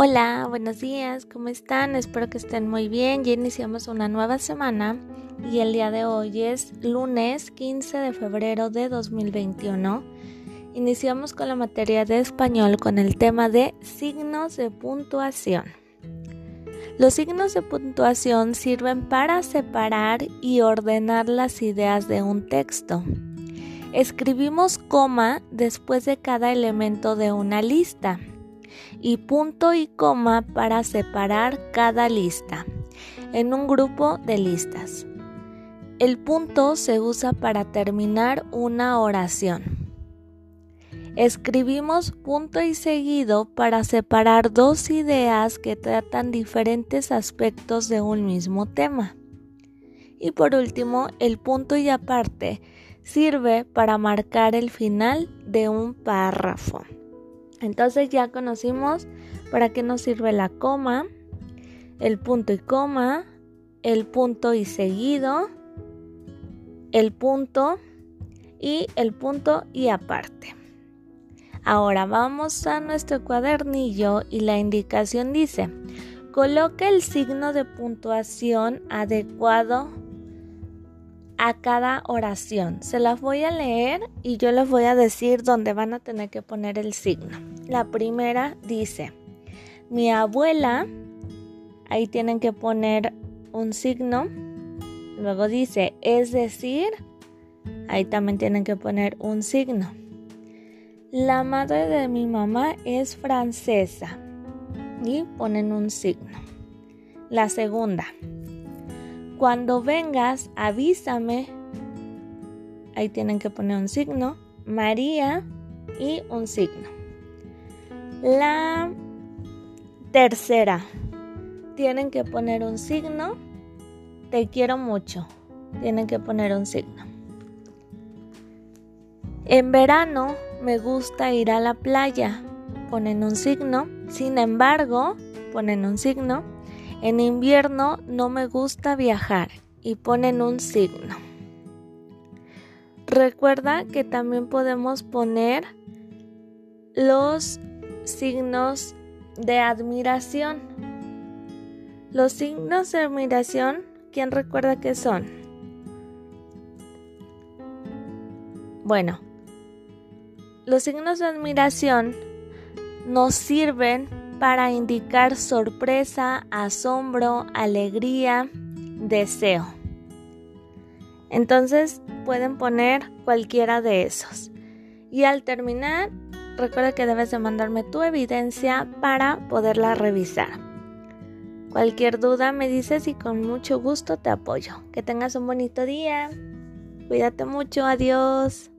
Hola, buenos días, ¿cómo están? Espero que estén muy bien. Ya iniciamos una nueva semana y el día de hoy es lunes 15 de febrero de 2021. Iniciamos con la materia de español con el tema de signos de puntuación. Los signos de puntuación sirven para separar y ordenar las ideas de un texto. Escribimos coma después de cada elemento de una lista y punto y coma para separar cada lista en un grupo de listas. El punto se usa para terminar una oración. Escribimos punto y seguido para separar dos ideas que tratan diferentes aspectos de un mismo tema. Y por último, el punto y aparte sirve para marcar el final de un párrafo. Entonces ya conocimos para qué nos sirve la coma, el punto y coma, el punto y seguido, el punto y el punto y aparte. Ahora vamos a nuestro cuadernillo y la indicación dice, coloca el signo de puntuación adecuado a cada oración. Se las voy a leer y yo les voy a decir dónde van a tener que poner el signo. La primera dice, mi abuela, ahí tienen que poner un signo. Luego dice, es decir, ahí también tienen que poner un signo. La madre de mi mamá es francesa y ponen un signo. La segunda, cuando vengas, avísame. Ahí tienen que poner un signo. María y un signo. La tercera. Tienen que poner un signo. Te quiero mucho. Tienen que poner un signo. En verano me gusta ir a la playa. Ponen un signo. Sin embargo, ponen un signo. En invierno no me gusta viajar y ponen un signo. Recuerda que también podemos poner los signos de admiración. Los signos de admiración, ¿quién recuerda qué son? Bueno, los signos de admiración nos sirven para indicar sorpresa, asombro, alegría, deseo. Entonces pueden poner cualquiera de esos. Y al terminar, recuerda que debes de mandarme tu evidencia para poderla revisar. Cualquier duda me dices y con mucho gusto te apoyo. Que tengas un bonito día. Cuídate mucho. Adiós.